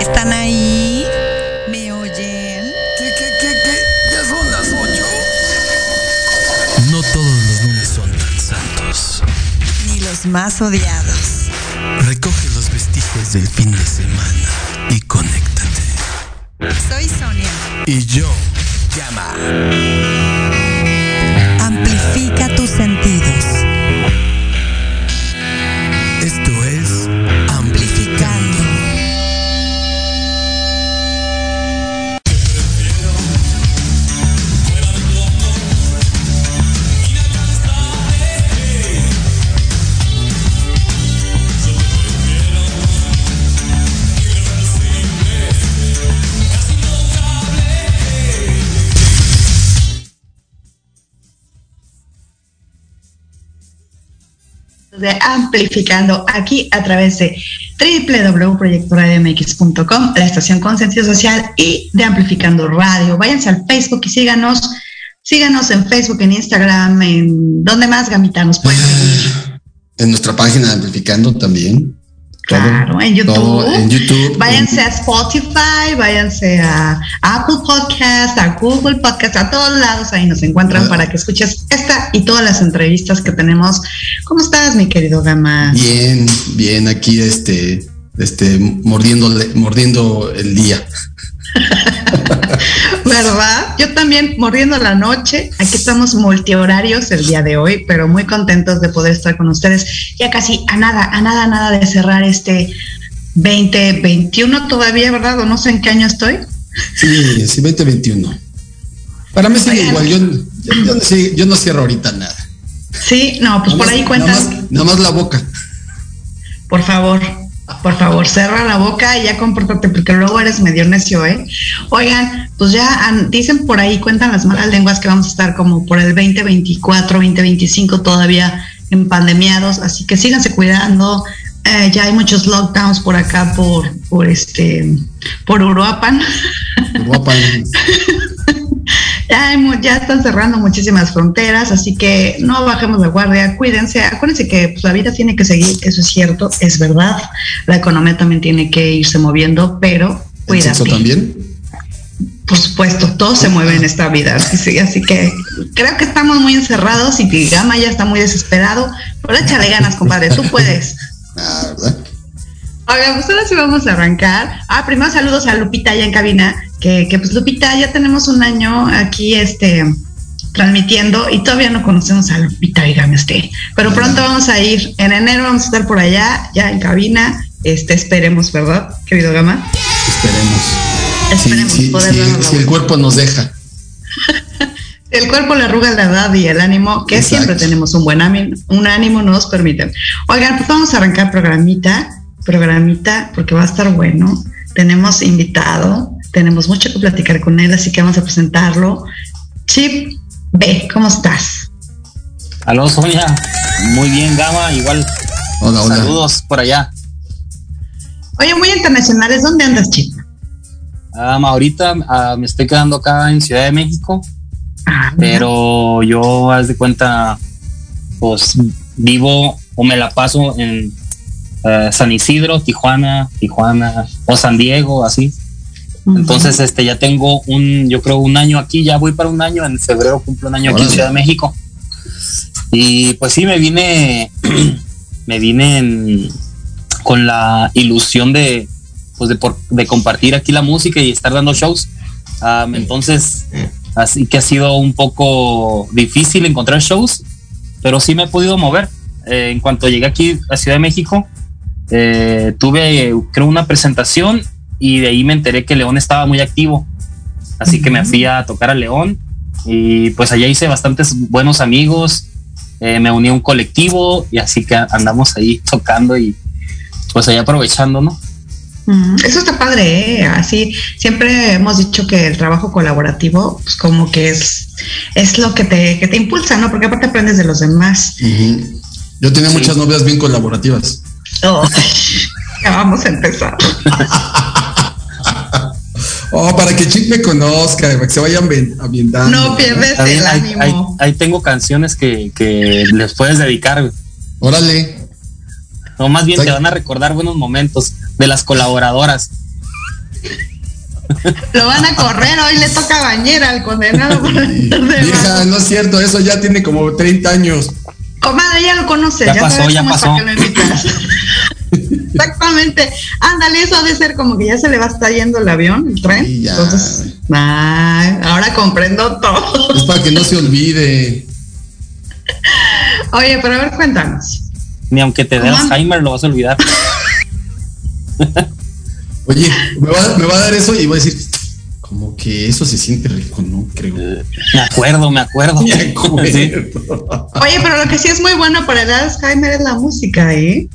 ¿Están ahí? ¿Me oyen? ¿Qué, qué, qué, qué? ¿Ya son las ocho? No todos los lunes son tan santos. Ni los más odiados. Recoge los vestigios del fin de semana y conéctate. Soy Sonia. Y yo, Llama. Amplificando aquí a través de www.proyectoradiomx.com, la estación con sentido social y de Amplificando Radio. Váyanse al Facebook y síganos. Síganos en Facebook, en Instagram, en donde más, Gamita, nos pueden seguir. En nuestra página de Amplificando también. Claro, en YouTube. Todo en YouTube. Váyanse a Spotify, váyanse a Apple Podcast, a Google Podcast, a todos lados ahí nos encuentran Ah. para que escuches esta y todas las entrevistas que tenemos. ¿Cómo estás, mi querido Gama? Bien, bien, aquí este, este, mordiendo, mordiendo el día. ¿Verdad? Yo también mordiendo la noche. Aquí estamos multihorarios el día de hoy, pero muy contentos de poder estar con ustedes. Ya casi a nada, a nada, a nada de cerrar este 2021 todavía, ¿verdad? O no sé en qué año estoy. Sí, sí, 2021. Para mí sigue igual, yo, yo, yo no, sí- yo no cierro ahorita nada. Sí, no, pues por ahí cuentan. Nada más, nada más la boca. Por favor, por favor, cerra la boca y ya compórtate, porque luego eres medio necio, ¿eh? Oigan, pues ya han- dicen por ahí, cuentan las malas lenguas que vamos a estar como por el 2024, 2025 todavía en pandemiados, así que síganse cuidando. Eh, ya hay muchos lockdowns por acá, por, por este, por Uruapan. Guapa. Ya, ya están cerrando muchísimas fronteras, así que no bajemos la guardia, cuídense, acuérdense que pues, la vida tiene que seguir, eso es cierto, es verdad, la economía también tiene que irse moviendo, pero ¿El sexo cuídate. también? Por supuesto, todo se mueve en esta vida, así, sí, así que creo que estamos muy encerrados y Gama ya está muy desesperado, pero échale ganas, compadre, tú puedes. Ah, ¿verdad? Oigan, pues ahora sí vamos a arrancar. Ah, primero saludos a Lupita allá en cabina, que, que pues Lupita, ya tenemos un año aquí este transmitiendo y todavía no conocemos a Lupita, dígame usted. Pero pronto vamos a ir, en enero vamos a estar por allá, ya en cabina, este esperemos, ¿verdad, querido Gama? Esperemos. Esperemos Sí, sí, poder sí, darnos si el cuerpo nos deja. El cuerpo, la arruga, la edad y el ánimo, que Exacto. siempre tenemos un buen ánimo, un ánimo nos permiten. Oigan, pues vamos a arrancar programita, programita, porque va a estar bueno. Tenemos invitado, tenemos mucho que platicar con él, así que vamos a presentarlo. Chip B, ¿cómo estás? Aló, Sonia. Muy bien, Gama. Igual, Hola, hola. saludos por allá. Oye, muy internacionales, ¿dónde andas, Chip? Ah, ahorita ah, me estoy quedando acá en Ciudad de México, Ah, pero yo, haz de cuenta, pues vivo o me la paso en eh, San Isidro, Tijuana, Tijuana o San Diego, así. Entonces, este, ya tengo un, yo creo, un año aquí, ya voy para un año, en febrero cumplo un año aquí en. Ciudad de México. Y pues sí, me vine, me vine en- con la ilusión de, pues de, por- de compartir aquí la música y estar dando shows. Am, entonces, así que ha sido un poco difícil encontrar shows, pero sí me he podido mover. Eh, en cuanto llegué aquí a Ciudad de México, eh, tuve, creo, una presentación y de ahí me enteré que León estaba muy activo. Así que me fui a tocar a León y pues allá hice bastantes buenos amigos, eh, me uní a un colectivo y así que andamos ahí tocando y pues ahí aprovechando, ¿no? Eso está padre, ¿eh? Así siempre hemos dicho que el trabajo colaborativo, pues como que es, es lo que te, que te impulsa, ¿no? Porque aparte aprendes de los demás. Yo tenía Sí. muchas novias bien colaborativas. Oh, ya vamos a empezar. Oh, para que Chip me conozca, para que se vayan ambi- ambientando. No pierdes el ahí, ahí- ánimo. ahí tengo canciones que, que les puedes dedicar, güey. Órale. o más bien Está- te van a recordar buenos momentos de las colaboradoras. Lo van a correr, hoy le toca bañera al condenado. Vieja, no es cierto, eso ya tiene como 30 años. Comadre, ya lo conoces, Ya ya, pasó, ya pasó. Exactamente. Ándale, eso ha de ser como que ya se le va a estar yendo el avión, el tren. Sí, ya. Entonces, ay, ahora comprendo todo. Es para que no se olvide. Oye, pero a ver, cuéntanos. Ni aunque te dé. Alzheimer lo vas a olvidar. Oye, me va, me va a dar eso y voy a decir, como que eso se siente rico, ¿no? Creo. Me acuerdo, me acuerdo. Me acuerdo. Sí. Oye, pero lo que sí es muy bueno para el Alzheimer es la música, ¿eh?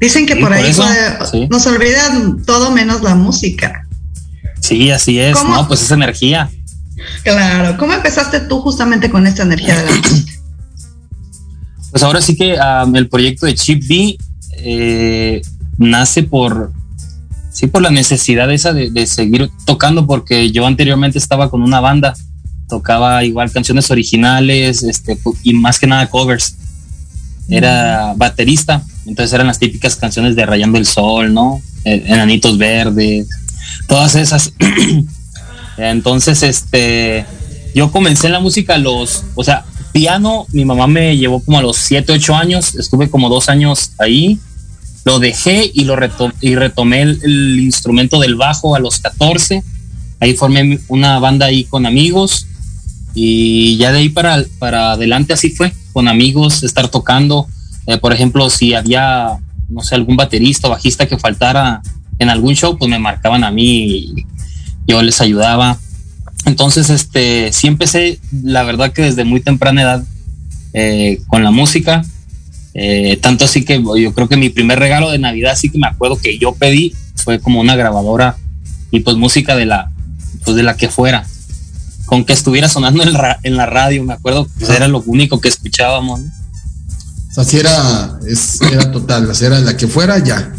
Dicen que Sí, por por ahí eso, puede- sí. nos olvidan todo menos la música. Sí, así es, ¿Cómo? ¿no? Pues es energía. Claro. ¿Cómo empezaste tú justamente con esta energía de la música? Pues ahora sí que um, el proyecto de Chip B eh, nace por, sí, por la necesidad esa de, de seguir tocando, porque yo anteriormente estaba con una banda, tocaba igual canciones originales, este, y más que nada covers. Era baterista, entonces eran las típicas canciones de Rayando el Sol, ¿no? Eh, Enanitos Verdes, todas esas. entonces, este, yo comencé en la música a los, o sea, piano, mi mamá me llevó como a los 7, 8 años, estuve como dos años ahí, lo dejé y lo y retomé el, el instrumento del bajo a los 14, ahí formé una banda ahí con amigos y ya de ahí para, para adelante así fue, con amigos, estar tocando, Eh, por ejemplo, si había, no sé, algún baterista o bajista que faltara en algún show, pues me marcaban a mí yo les ayudaba. Entonces, este, sí empecé, la verdad que desde muy temprana edad eh, con la música. Eh, tanto así que yo creo que mi primer regalo de Navidad, sí que me acuerdo que yo pedí, fue como una grabadora y pues música de la, pues de la que fuera. Con que estuviera sonando en, ra- en la radio, me acuerdo, pues era lo único que escuchábamos. ¿no? O sea, si era, es, era total, sea, era la que fuera, ya.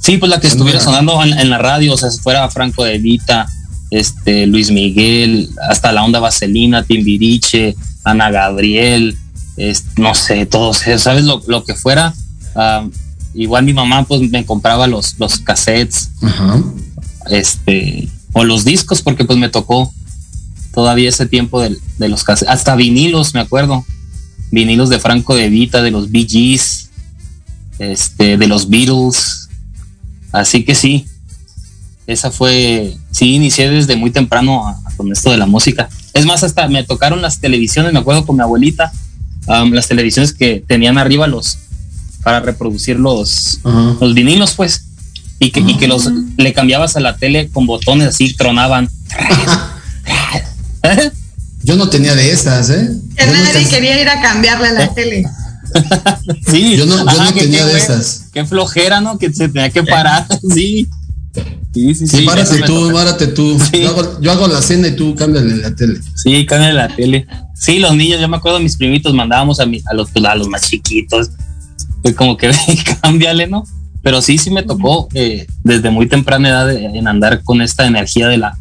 Sí, pues la que estuviera era- sonando en, en la radio, o sea, si fuera Franco de Vita, este, Luis Miguel, hasta la onda Vaselina, Timbiriche, Ana Gabriel, es- no sé, todos, ¿sabes? Lo, lo que fuera. ah, igual mi mamá pues me compraba los, los cassettes, Ajá. este, o los discos, porque pues me tocó todavía ese tiempo del- de, los cassettes, hasta vinilos, me acuerdo, vinilos de Franco de Vita, de los Bee Gees, este, de los Beatles, así que sí, esa fue, sí, inicié desde muy temprano a- a con esto de la música. Es más, hasta me tocaron las televisiones, me acuerdo con mi abuelita, las televisiones que tenían arriba los, para reproducir los, los vinilos, pues, y que, y que los le cambiabas a la tele con botones así, tronaban. Yo no tenía de esas, ¿eh? Que Yo nadie quería ir a cambiarle la tele. sí, Yo no- yo no que tenía de esas. Qué flojera, ¿no? Que se tenía que parar, sí. Sí, sí, Sí, sí. párate tú, párate tú. Sí. Yo, hago, yo hago la cena y tú cámbiale la tele. Sí, cámbiale la tele. Sí, los niños, yo me acuerdo mis primitos mandábamos a, mi- a, los, pues, a los más chiquitos. Fue como que cámbiale, ¿no? Pero sí, sí me tocó eh, desde muy temprana edad eh, en andar con esta energía de la,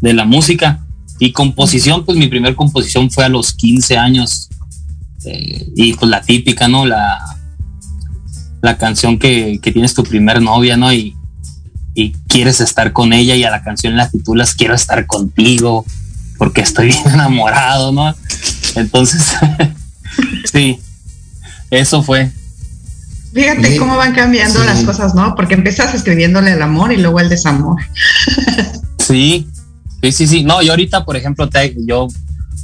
de la música. Y composición, pues mi primer composición fue a los 15 años. Eh, y pues la típica, ¿no? La, la canción que, que tienes tu primer novia, ¿no? Y, y quieres estar con ella y a la canción la titulas Quiero estar contigo porque estoy bien enamorado, ¿no? Entonces, sí, eso fue. Fíjate Sí. cómo van cambiando Sí. las cosas, ¿no? Porque empiezas escribiéndole el amor y luego el desamor. Sí, sí, sí, sí. No, yo ahorita, por ejemplo, te- yo,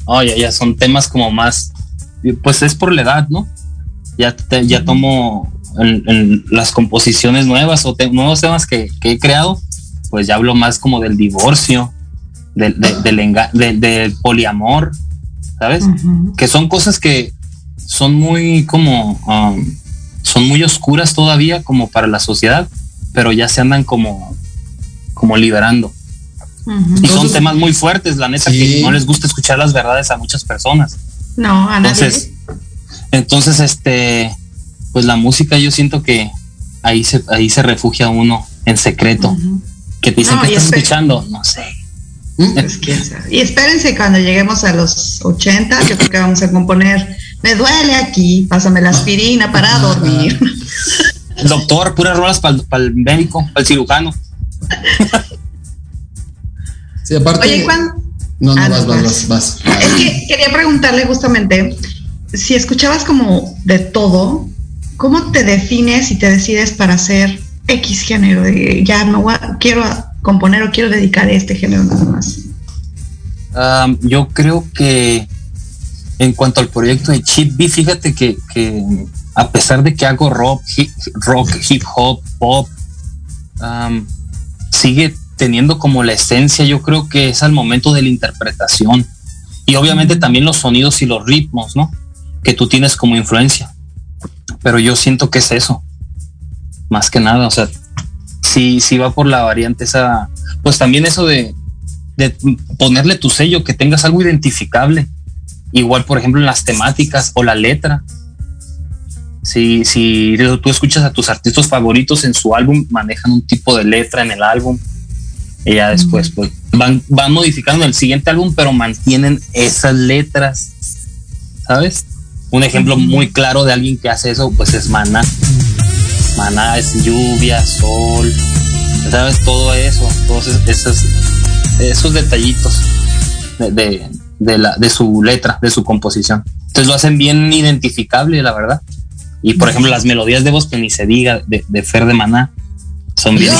oh, ya, son temas como más, pues es por la edad, ¿no? Ya, te- ya tomo en, en las composiciones nuevas o te- nuevos temas que, que he creado, pues ya hablo más como del divorcio, del, de- del, enga- del- del poliamor, ¿sabes? Que son cosas que son muy como um, son muy oscuras todavía como para la sociedad pero ya se andan como como liberando Y son temas muy fuertes la neta Sí. que no les gusta escuchar las verdades a muchas personas. No, a nadie. entonces entonces este pues la música yo siento que ahí se ahí se refugia uno en secreto. Que te dicen No, que estás escuchando no sé. Pues, quién sabe. Y espérense cuando lleguemos a los 80, yo creo que vamos a componer Me duele aquí, pásame la aspirina para dormir. doctor puras rolas para el médico para el cirujano Sí, aparte. Oye, ¿cuándo? No, no, Ah, vas, no, vas, vas. vas, vas. Es que quería preguntarle justamente si escuchabas como de todo, ¿cómo te defines y te decides para hacer X género? De, ya no quiero componer o quiero dedicar este género nada más. yo creo que en cuanto al proyecto de Chip B, fíjate que, a pesar de que hago rock, hip, rock, hip hop, pop, sigue teniendo como la esencia, yo creo que es al momento de la interpretación. Y obviamente también los sonidos y los ritmos, ¿no? Que tú tienes como influencia. Pero yo siento que es eso. Más que nada, o sea, si, si va por la variante esa, pues también eso de, de ponerle tu sello, que tengas algo identificable. Igual, por ejemplo, en las temáticas o la letra. Si, si tú escuchas a tus artistas favoritos en su álbum, manejan un tipo de letra en el álbum y ya después pues van, van modificando el siguiente álbum, pero mantienen esas letras, ¿sabes? Un ejemplo muy claro de alguien que hace eso, pues es Maná. Maná es lluvia, sol, ¿sabes? Todo eso, todos esos, esos detallitos de, de, la, de su letra, de su composición. Entonces lo hacen bien identificable, la verdad. Y por ejemplo, las melodías de voz que ni se diga de, de Fer de Maná son bien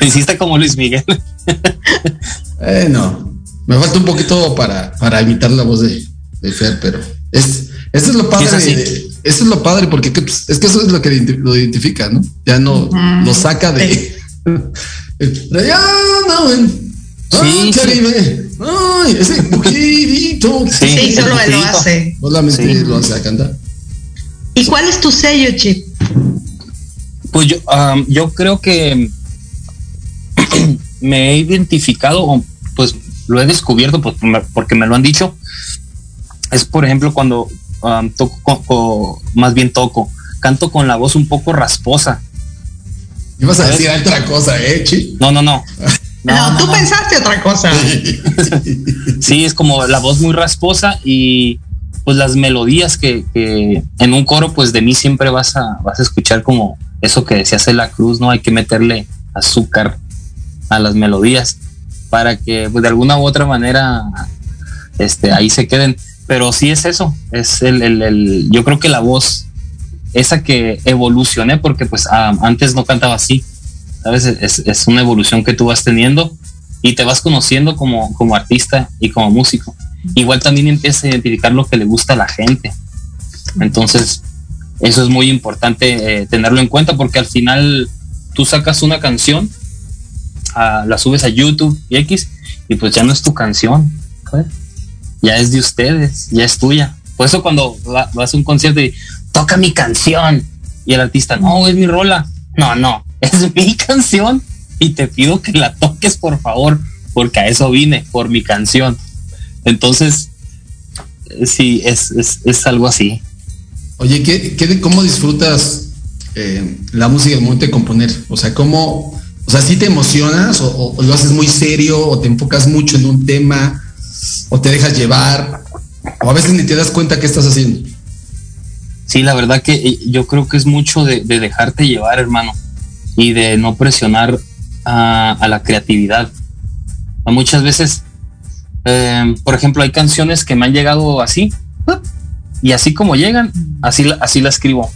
Hiciste como Luis Miguel. eh, no. Me falta un poquito para, para imitar la voz de, de Fer, pero es, eso es lo padre. eso es lo padre, porque pues, es que eso es lo que lo identifica, ¿no? Ya no lo saca de. Sí, Caribe. Ay, ese poquito. Sí, solo él lo hace. Solamente lo hace a cantar. ¿Y cuál es tu sello, Chip? Pues yo, yo creo que me he identificado, pues lo he descubierto pues, porque me lo han dicho. Es por ejemplo cuando toco, más bien toco, canto con la voz un poco rasposa. Ibas a decir otra cosa, ¿eh, Chi? No, no, no. No, tú pensaste otra cosa. sí, es como la voz muy rasposa y pues las melodías que, que, en un coro, pues de mí siempre vas a, vas a escuchar como eso que decía la cruz, ¿no? Hay que meterle azúcar a las melodías para que pues, de alguna u otra manera este, ahí se queden. Pero sí es eso, es el, el, yo creo que la voz, esa que evolucioné, porque pues antes no cantaba así, ¿sabes? Es, es, una evolución que tú vas teniendo y te vas conociendo como, como artista y como músico. Igual también empiezas a identificar lo que le gusta a la gente. Entonces, eso es muy importante eh, tenerlo en cuenta porque al final tú sacas una canción, ah, la subes a YouTube y X y pues ya no es tu canción, ya es de ustedes, ya es tuya. Por eso cuando vas a un concierto y toca mi canción y el artista, no, es mi rola, no, no, es mi canción y te pido que la toques por favor, porque a eso vine, por mi canción. Entonces, sí, es, es, es algo así. Oye, ¿qué, qué, ¿cómo disfrutas eh, la música el momento de componer? O sea, ¿cómo, o sea, si te emocionas o, lo haces muy serio o te enfocas mucho en un tema o te dejas llevar o a veces ni te das cuenta qué estás haciendo? Sí, la verdad que eh, yo creo que es mucho de, dejarte llevar, hermano, y de no presionar a, la creatividad. Muchas veces, eh, por ejemplo, hay canciones que me han llegado así, y así como llegan, así, así la escribo.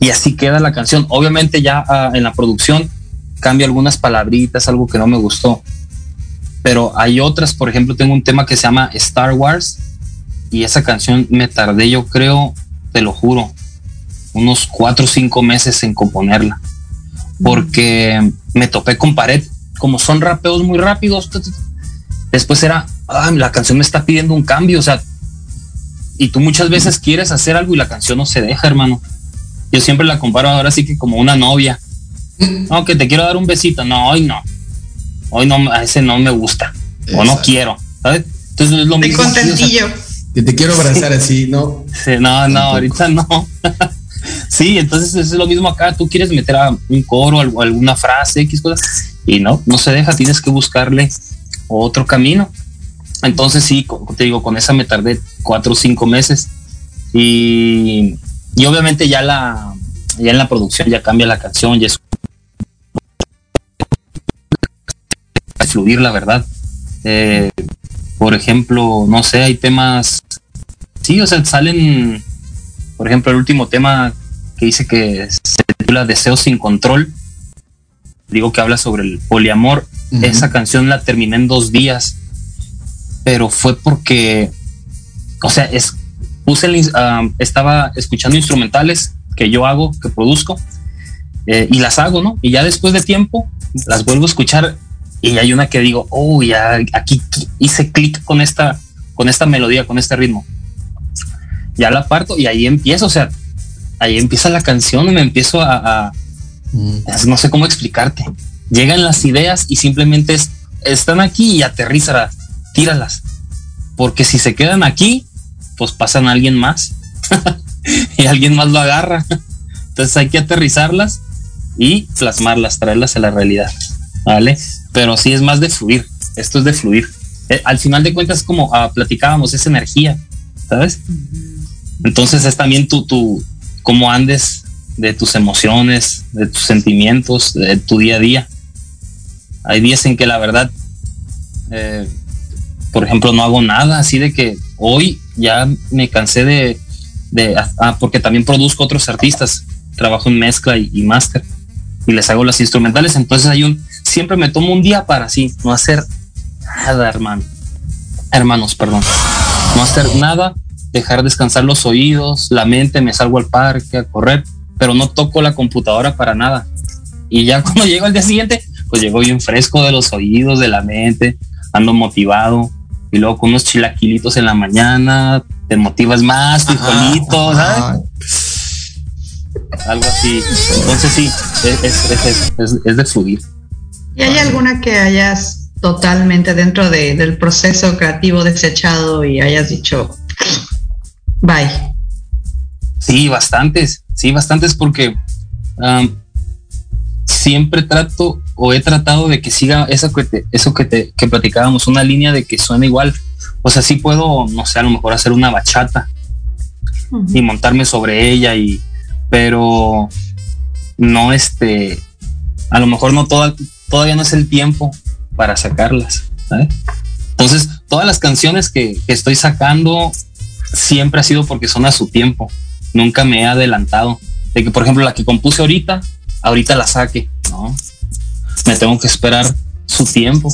Y así queda la canción. Obviamente ya ah, en la producción cambio algunas palabritas, algo que no me gustó. Pero hay otras, por ejemplo, tengo un tema que se llama Star Wars y esa canción me tardé, yo creo, te lo juro, unos cuatro o cinco meses en componerla. Porque me topé con pared. Como son rapeos muy rápidos, después era, ah, la canción me está pidiendo un cambio. O sea, y tú muchas veces quieres hacer algo y la canción no se deja, hermano. Yo siempre la comparo ahora sí que como una novia. No, que te quiero dar un besito. No, hoy no. Hoy no, a ese no me gusta. O no quiero. ¿Sabes? Entonces es lo mismo. contentillo. que te quiero abrazar así, ¿no? no, no, ahorita no. sí, entonces es lo mismo acá. Tú quieres meter a un coro o alguna frase, X cosas. Y no, no se deja. Tienes que buscarle otro camino. Entonces sí, te digo, con esa me tardé cuatro o cinco meses. Y, y obviamente ya la ya en la producción ya cambia la canción, ya es fluir la verdad. Eh, Por ejemplo, no sé, hay temas, sí, o sea, salen, por ejemplo, el último tema que dice que se titula Deseo sin control, digo que habla sobre el poliamor, esa canción la terminé en dos días, pero fue porque, o sea, es, puse estaba escuchando instrumentales que yo hago, que produzco, eh, y las hago, ¿no? Y ya después de tiempo las vuelvo a escuchar y hay una que digo, oh, ya aquí hice clic con esta, con esta melodía, con este ritmo. Ya la parto y ahí empiezo, o sea, ahí empieza la canción y me empiezo a, mm. no sé cómo explicarte. Llegan las ideas y simplemente están aquí y aterrízalas, tíralas. Porque si se quedan aquí, pues pasan a alguien más y alguien más lo agarra. Entonces hay que aterrizarlas y plasmarlas, traerlas a la realidad. ¿Vale? pero sí es más de fluir. Esto es de fluir. Eh, al final de cuentas, como ah, platicábamos, es energía, ¿sabes? Entonces es también tu, tu, cómo andes de tus emociones, de tus sentimientos, de tu día a día. Hay días en que la verdad, eh, por ejemplo, no hago nada, así de que hoy ya me cansé de, de ah, ah porque también produzco otros artistas, trabajo en mezcla y, y máster y les hago las instrumentales, entonces hay un, siempre me tomo un día para así, no hacer nada, hermano. Hermanos, perdón. No hacer nada, dejar descansar los oídos, la mente, me salgo al parque a correr, pero no toco la computadora para nada. Y ya cuando llego al día siguiente, pues llego bien fresco de los oídos, de la mente, ando motivado. Y luego con unos chilaquilitos en la mañana, te motivas más, frijolitos, ¿sabes? Algo así. Entonces sí, es de fluir. ¿Y hay alguna que hayas totalmente dentro del proceso creativo desechado y hayas dicho, bye? Sí, bastantes, sí, bastantes porque siempre trato o he tratado de que siga eso que, te, eso que, te, que platicábamos, una línea de que suene igual. O sea, sí puedo, no sé, a lo mejor hacer una bachata y montarme sobre ella y, pero no este, a lo mejor no toda, todavía no es el tiempo para sacarlas. Entonces, todas las canciones que, estoy sacando siempre ha sido porque son a su tiempo. Nunca me he adelantado. De que, por ejemplo, la que compuse ahorita, ahorita la saque. No, me tengo que esperar su tiempo.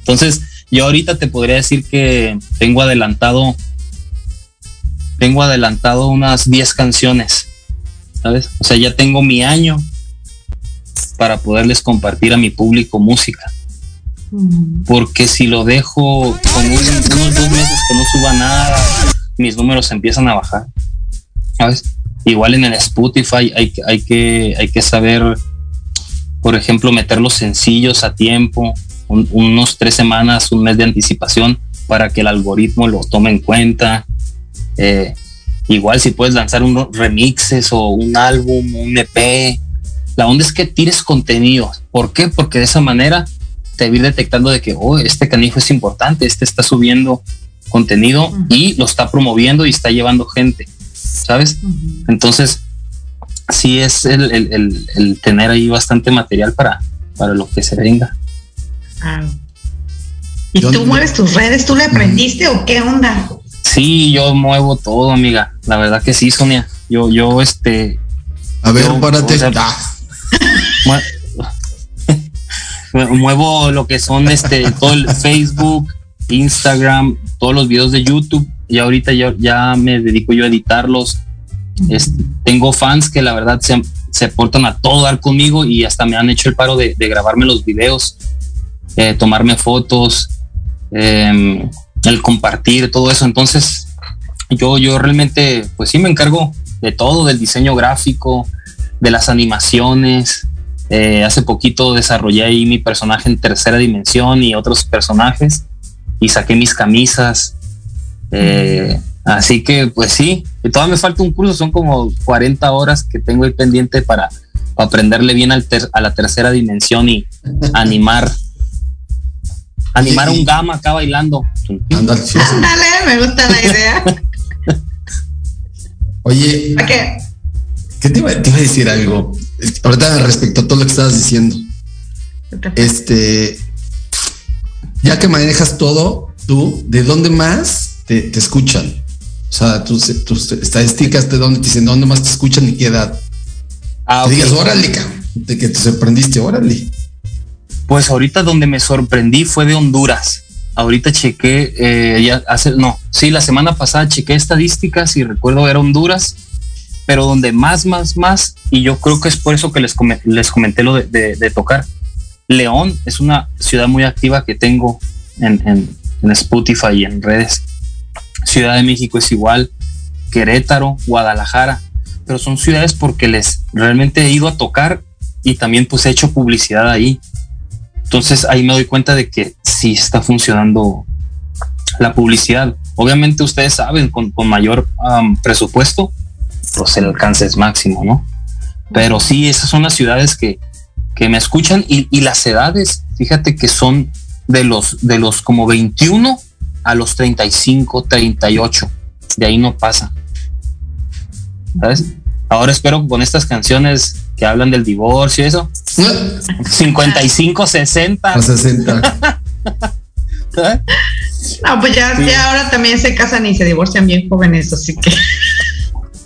Entonces, yo ahorita te podría decir que tengo adelantado, tengo adelantado unas 10 canciones, ¿sabes? O sea, ya tengo mi año para poderles compartir a mi público música. Mm. Porque si lo dejo con unos dos meses que no suba nada, mis números empiezan a bajar. ¿Sabes? Igual en el Spotify hay, hay, que, hay que saber, por ejemplo, meter los sencillos a tiempo, unos tres semanas, un mes de anticipación para que el algoritmo lo tome en cuenta. Eh, igual si puedes lanzar unos remixes o un álbum, un EP, la onda es que tires contenido. ¿Por qué? Porque de esa manera te va a ir detectando de que, oh, este canijo es importante, este está subiendo contenido y lo está promoviendo y está llevando gente, ¿sabes? Entonces, sí es el, tener ahí bastante material para, para lo que se venga. ¿Y tú mueves tus redes? ¿Tú le aprendiste o qué onda? Sí, yo muevo todo, amiga. La verdad que sí, Sonia. Yo, yo, este. A ver, párate. muevo lo que son este todo el Facebook, Instagram, todos los videos de YouTube y ahorita ya, ya me dedico yo a editarlos. tengo fans que la verdad se, se, portan a todo dar conmigo y hasta me han hecho el paro de, grabarme los videos, eh, tomarme fotos, em, el compartir, todo eso. Entonces, yo, yo realmente, pues sí me encargo de todo, del diseño gráfico, de las animaciones. Eh, hace poquito desarrollé ahí mi personaje en tercera dimensión y otros personajes y saqué mis camisas. Eh, así que pues sí, todavía me falta un curso, son como 40 horas que tengo ahí pendiente para, aprenderle bien al a la tercera dimensión y animar. Animar un gama acá bailando. Dale, me gusta la idea. Oye, qué? ¿Qué te iba, a decir algo? Ahorita respecto a todo lo que estabas diciendo. Este, ya que manejas todo, tú, ¿de dónde más te, te escuchan? O sea, tus, tus, estadísticas de dónde te dicen, dónde más te escuchan y qué edad. Ah, te digas, órale, de que te sorprendiste, órale. Pues ahorita donde me sorprendí fue de Honduras. Ahorita chequé, eh, ya hace, no, sí, la semana pasada chequé estadísticas y recuerdo era Honduras, pero donde más, más, más, y yo creo que es por eso que les, les comenté lo de, de, tocar. León es una ciudad muy activa que tengo en, en, en Spotify y en redes. Ciudad de México es igual, Querétaro, Guadalajara, pero son ciudades porque les realmente he ido a tocar y también pues he hecho publicidad ahí. Entonces ahí me doy cuenta de que sí está funcionando la publicidad. Obviamente ustedes saben, con, mayor presupuesto, pues el alcance es máximo, ¿no? Pero sí, esas son las ciudades que, que me escuchan y, y, las edades, fíjate que son de los, de los como 21 a los 35, 38. De ahí no pasa. ¿Sabes? Ahora espero con estas canciones que hablan del divorcio y eso. 55, 60. 60. No, pues ya, ya ahora también se casan y se divorcian bien jóvenes, así que.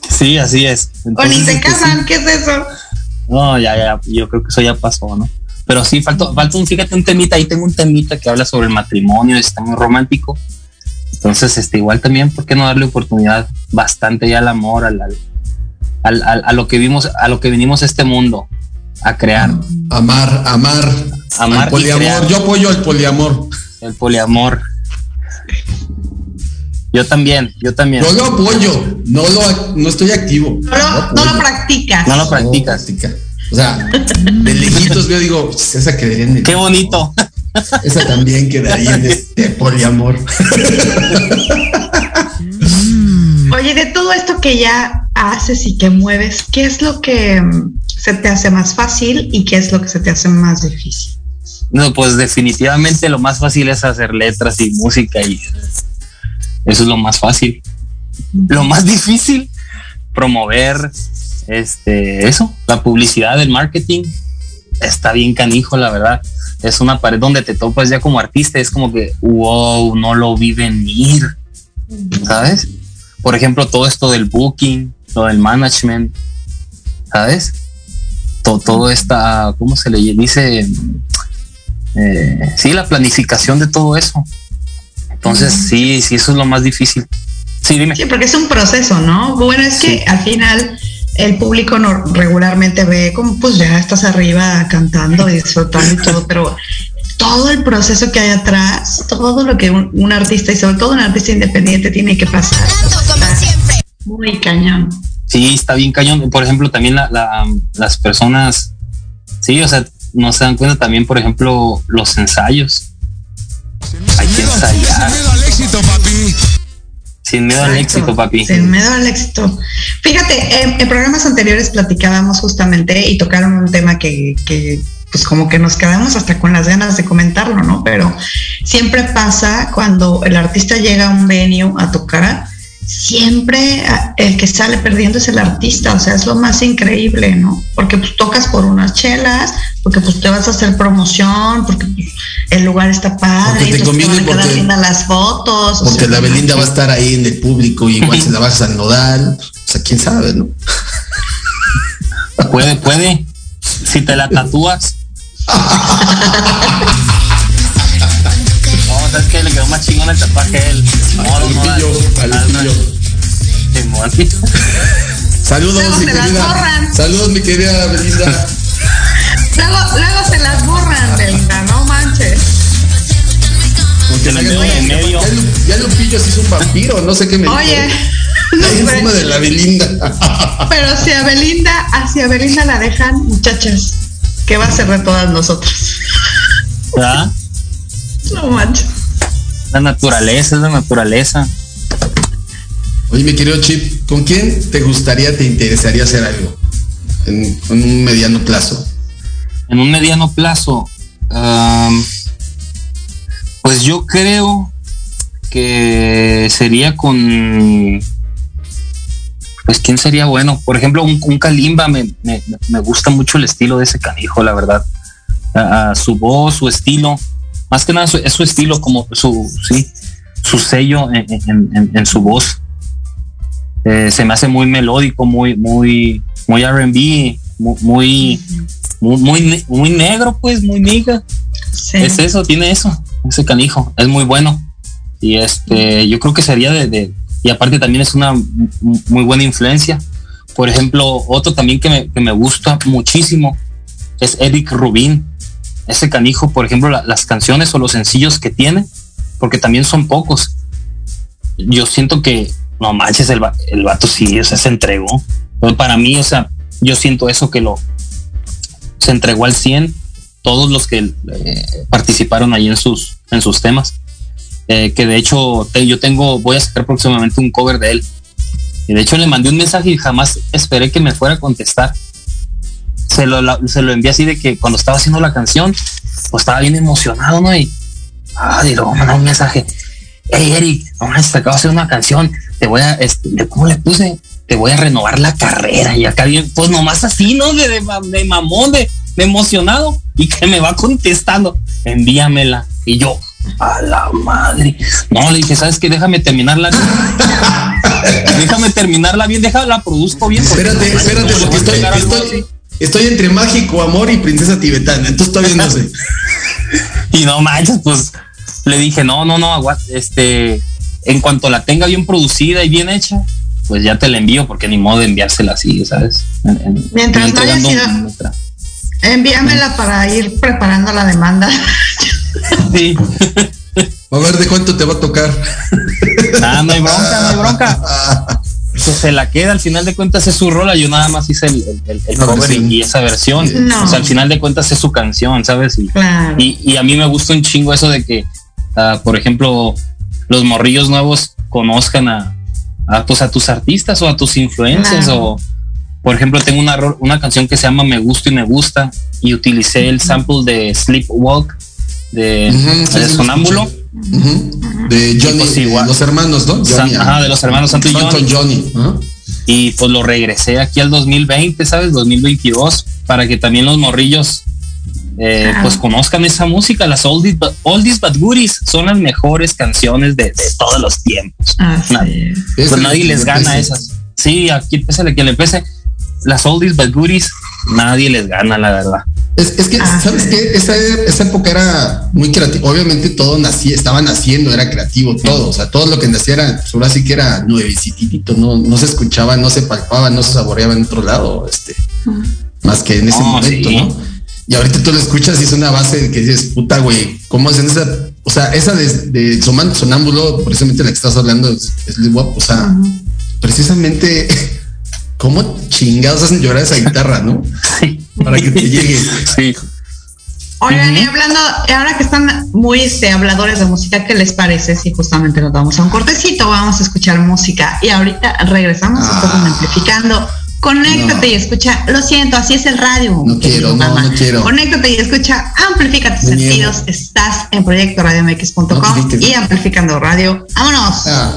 Sí, así es. o ni se casan, ¿qué es eso? No, ya, ya, yo creo que eso ya pasó, ¿no? Pero sí, falta, falta un, fíjate, un temita, ahí tengo un temita que habla sobre el matrimonio, está muy romántico. Entonces, este, igual también, ¿por qué no darle oportunidad bastante ya al amor, al, al, al, a lo que vimos, a lo que vinimos a este mundo, a crear? Amar, amar. Amar. poliamor, yo apoyo el poliamor. El poliamor. Yo también, yo también. Yo lo apoyo, no lo, no estoy activo. No, lo, no lo practicas. No lo practicas. O sea, de lejitos veo, digo, esa quedaría en el. Qué bonito. Esa también quedaría en este poliamor. Oye, de todo esto que ya haces y que mueves, ¿qué es lo que mm, se te hace más fácil y qué es lo que se te hace más difícil? No, pues definitivamente lo más fácil es hacer letras y música y eso es lo más fácil. Lo más difícil, promover este, eso, la publicidad, el marketing, está bien canijo, la verdad. Es una pared donde te topas ya como artista, es como que, wow, no lo vi venir, ¿sabes? Por ejemplo, todo esto del booking, lo del management, ¿sabes? Todo, todo esta, ¿cómo se le dice? Eh, sí, la planificación de todo eso. Entonces, sí, sí, eso es lo más difícil. Sí, dime. Sí, porque es un proceso, ¿no? Bueno, es que al final el público no, regularmente ve como pues ya estás arriba cantando y disfrutando y todo, pero todo el proceso que hay atrás, todo lo que un, artista y sobre todo un artista independiente tiene que pasar. Muy cañón. Sí, está bien cañón. Por ejemplo, también las personas, sí, o sea, no se dan cuenta también, por ejemplo, los ensayos. Hay que ensayar. Sin miedo al éxito, papi. Sin miedo al éxito. Fíjate, en, programas anteriores platicábamos justamente y tocaron un tema que, que, pues como que nos quedamos hasta con las ganas de comentarlo, ¿no? Pero siempre pasa cuando el artista llega a un venue a tocar, siempre el que sale perdiendo es el artista, o sea, es lo más increíble, ¿no? Porque pues tocas por unas chelas, porque pues te vas a hacer promoción, porque pues, el lugar está padre, porque te conviene porque, las fotos. Porque la Belinda va a estar ahí en el público y igual se la vas a nodar, o sea, quién sabe, ¿no? puede, puede, si te la tatúas. es que le quedó más chingón el tatuaje a él. Saludos, mi querida. Saludos, mi querida Belinda. luego, luego se las borran, Belinda, no manches. Ya, en medio. ya, Lupillo se hizo un vampiro, no sé qué me Oye. No, encima de la Belinda. Pero si a Belinda, hacia Belinda la dejan, muchachas, ¿qué va a ser de todas nosotros? ¿Ah? No manches. La naturaleza, es la naturaleza. Oye, mi querido Chip, ¿con quién te gustaría, te interesaría hacer algo en, un mediano plazo? En un mediano plazo, pues yo creo que sería con, pues quién sería bueno. Por ejemplo, un, Kalimba, me, gusta mucho el estilo de ese canijo, la verdad. su voz, su estilo más que nada es su estilo como su, sí, su sello en, su voz. Eh, se me hace muy melódico, muy, muy, muy RB, muy, muy, muy, negro, pues, muy niga. Es eso, tiene eso, ese canijo, es muy bueno. Y este, yo creo que sería de, y aparte también es una muy buena influencia. Por ejemplo, otro también que me, que me gusta muchísimo es Eric Rubin. Ese canijo, por ejemplo, las canciones o los sencillos que tiene, porque también son pocos. Yo siento que, no manches, el, el vato sí, o sea, se entregó. para mí, o sea, yo siento eso que lo se entregó al 100 todos los que eh, participaron ahí en sus, en sus temas. Eh, que de hecho yo tengo, voy a sacar próximamente un cover de él. Y de hecho le mandé un mensaje y jamás esperé que me fuera a contestar. Se lo, se lo envié así de que cuando estaba haciendo la canción, pues estaba bien emocionado, ¿no? Y, ah, luego mandó un mensaje. Hey Eric, vamos te acabo de una canción. Te voy a, este, ¿cómo le puse? Te voy a renovar la carrera. Y acá bien, pues nomás así, ¿no? De, de, mamón, de, de emocionado. Y que me va contestando. Envíamela. Y yo, a la madre. No, le dije, ¿sabes qué? Déjame terminarla. déjame terminarla bien, déjala, produzco bien. Espérate, espérate, porque estoy, estoy, entre mágico, amor y princesa tibetana. Entonces todavía no sé. y no manches, pues le dije, no, no, no, este, en cuanto la tenga bien producida y bien hecha, pues ya te la envío, porque ni modo de enviársela así, ¿sabes? Mientras no haya sido, envíamela para ir preparando la demanda. Sí. A ver de cuánto te va a tocar. Ah, no hay bronca, no hay bronca. Pues se la queda, al final de cuentas es su rola, yo nada más hice el, el, cover y, esa versión. O sea, al final de cuentas es su canción, ¿sabes? Y, y, a mí me gusta un chingo eso de que, uh, por ejemplo, los morrillos nuevos conozcan a, a, pues, a tus artistas o a tus influencias o por ejemplo tengo una, una canción que se llama Me Gusto y Me Gusta y utilicé el sample de Sleepwalk de, Sonámbulo. De Johnny, pues los hermanos, ¿no? ajá, de los hermanos Santo y Johnny. Y pues lo regresé aquí al 2020, ¿sabes? 2022, para que también los morrillos eh, pues conozcan esa música, las oldies but, oldies but goodies son las mejores canciones de, todos los tiempos. pues nadie les gana esas. Sí, aquí pese a que le pese, las oldies but goodies, nadie les gana, la verdad. Es, que, ah, ¿sabes qué? Esa, esa, época era muy creativa. Obviamente todo nacía, estaba naciendo, era creativo todo. O sea, todo lo que nacía era, pues ahora sí que era nuevecitito, no, no se escuchaba, no se palpaba, no se saboreaba en otro lado, este, más que en ese momento, ¿no? Y ahorita tú lo escuchas y es una base que dices, puta, güey, ¿cómo hacen esa? O sea, esa de, de sonámbulo, precisamente la que estás hablando, es, es o sea, precisamente ¿Cómo chingados hacen llorar esa guitarra, no? Sí. Para que te llegue. Sí. Oigan, y hablando, ahora que están muy este, habladores de música, ¿qué les parece si justamente nos vamos a un cortecito? Vamos a escuchar música y ahorita regresamos un poco ah. amplificando. Conéctate y escucha. Lo siento, así es el radio. No quiero, no, no, quiero. Conéctate y escucha. Amplifica tus sentidos. Estás en proyecto radiomx.com y amplificando radio. Vámonos. Ah,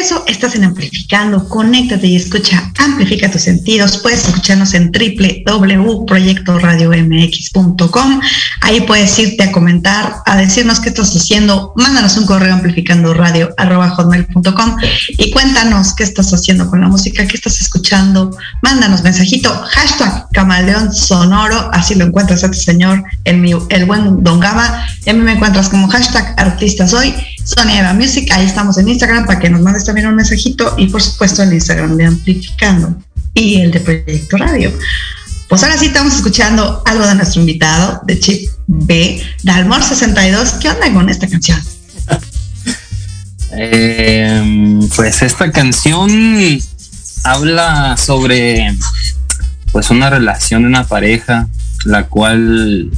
Regreso, estás en Amplificando, conéctate y escucha, amplifica tus sentidos. Puedes escucharnos en www.proyectoradiomx.com. Ahí puedes irte a comentar, a decirnos qué estás haciendo. Mándanos un correo amplificando radio y cuéntanos qué estás haciendo con la música, qué estás escuchando. Mándanos mensajito, hashtag camaleón sonoro, así lo encuentras a este señor, el, el buen Don Gama. Y mí me encuentras como hashtag artista soy, Sonia Eva Music. Ahí estamos en Instagram para que nos mandes también un mensajito y por supuesto el Instagram de Amplificando y el de Proyecto Radio. Pues ahora sí estamos escuchando algo de nuestro invitado, de Chip B, Dalmor 62. ¿Qué onda con esta canción? Eh, pues esta canción habla sobre pues una relación de una pareja la cual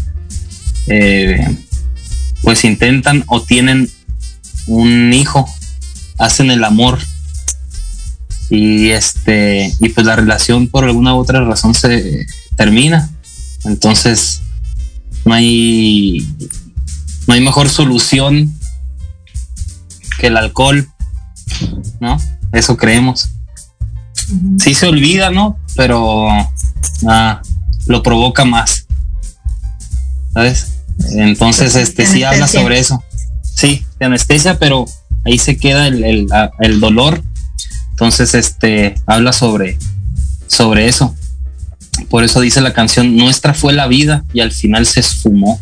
eh, pues intentan o tienen un hijo hacen el amor y este y pues la relación por alguna u otra razón se termina entonces no hay no hay mejor solución que el alcohol, ¿no? Eso creemos. Sí se olvida, ¿no? Pero ah, lo provoca más. ¿Sabes? Entonces, este sí habla sobre eso. Sí, de anestesia, pero ahí se queda el, el- a- el dolor. Entonces, este habla sobre, sobre eso. Por eso dice la canción, nuestra fue la vida y al final se esfumó.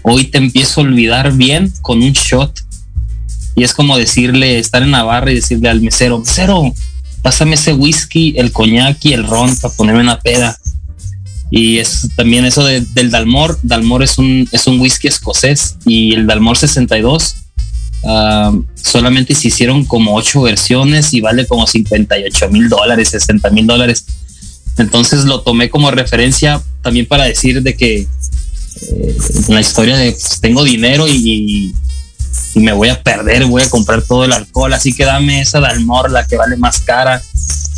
Hoy te empiezo a olvidar bien con un shot. Y es como decirle, estar en Navarra y decirle al mesero, mesero, pásame ese whisky, el coñac y el ron para ponerme una peda. Y es también eso de- del Dalmor. Dalmor es un, es un whisky escocés y el Dalmor 62 ah, solamente se hicieron como ocho versiones y vale como 58 mil dólares, 60 mil dólares. Entonces lo tomé como referencia también para decir de que eh, la historia de pues, tengo dinero y, y me voy a perder, voy a comprar todo el alcohol, así que dame esa Dalmor, la que vale más cara,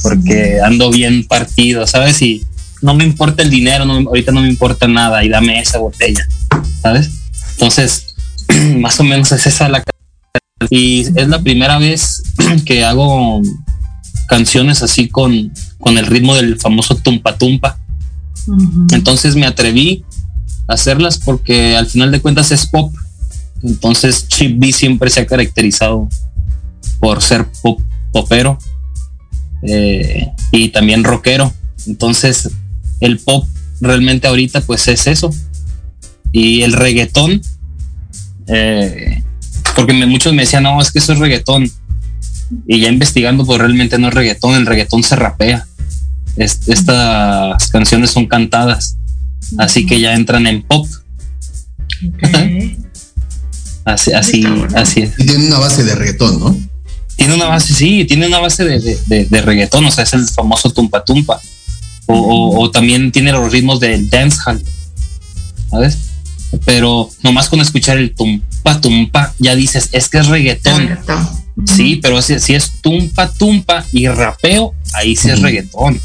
porque ando bien partido, ¿sabes? Y no me importa el dinero, no, ahorita no me importa nada, y dame esa botella, ¿sabes? Entonces, más o menos es esa la y es la primera vez que hago canciones así con, con el ritmo del famoso tumpa tumpa. Entonces me atreví a hacerlas porque al final de cuentas es pop. Entonces Chip B siempre se ha caracterizado por ser pop, popero eh, y también rockero. Entonces el pop realmente ahorita pues es eso. Y el reggaetón, eh, porque me- muchos me decían, no, es que eso es reggaetón. Y ya investigando, pues realmente no es reggaetón, el reggaetón se rapea. Es- estas canciones son cantadas, así que ya entran en pop. Así, así, así es. Y tiene una base de reggaetón, ¿no? Tiene una base, sí, tiene una base de, de, de- de reggaetón, o sea, es el famoso tumpa tumpa. O, o- o también tiene los ritmos del dancehall, ¿sabes? Pero nomás con escuchar el tumpa tumpa, ya dices, es que es reggaetón. Sí, pero si, si es tumpa tumpa y rapeo, ahí sí es reggaetón.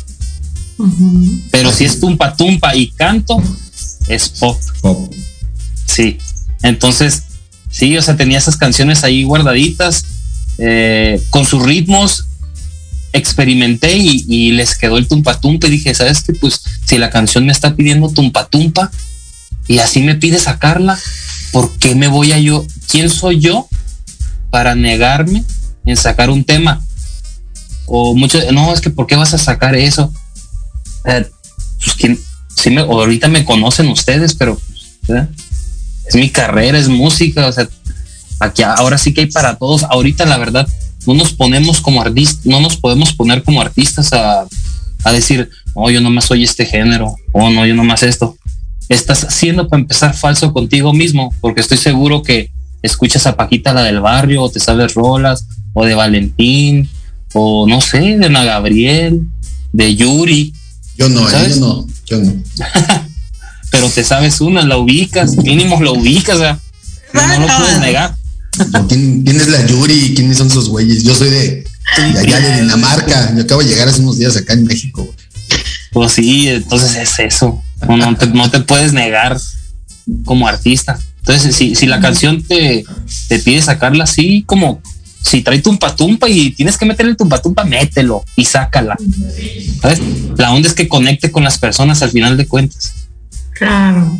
Pero si es tumpa tumpa y canto, es pop. Pop. Sí. Entonces, sí, o sea, tenía esas canciones ahí guardaditas eh, con sus ritmos. Experimenté y, les quedó el tumpa tumpa y dije, ¿sabes qué? Pues si la canción me está pidiendo tumpa tumpa y así me pide sacarla, ¿por qué me voy a yo? ¿Quién soy yo para negarme en sacar un tema? O muchos, no, es que ¿por qué vas a sacar eso? Pues quién, me, ahorita me conocen ustedes, pero ¿verdad? es mi carrera, es música, o sea, aquí ahora sí que hay para todos. Ahorita la verdad no nos ponemos como artistas, no nos podemos poner como artistas a, a decir, oh, yo nomás soy este género, o no, yo nomás esto. estás haciendo para empezar falso contigo mismo, porque estoy seguro que escuchas a Paquita la del barrio, o te sabes rolas, o de Valentín, o no sé, de Ana Gabriel, de Yuri, Yo no, ¿eh? ¿Sabes? yo no, yo no. pero te sabes una, la ubicas, mínimo la ubicas, o sea, no lo puedes negar. ¿Quién, quién es la Yuri? ¿Quiénes son esos güeyes? Yo soy de, de allá de Dinamarca. Yo acabo de llegar hace unos días acá en México. Pues sí, entonces es eso. No, no te, no te puedes negar como artista. Entonces, si, si la canción te, te pide sacarla así, como si trae tumpa tumpa y tienes que meterle tumpa tumpa, mételo y sácala. ¿Sabes? La onda es que conecte con las personas al final de cuentas. Claro.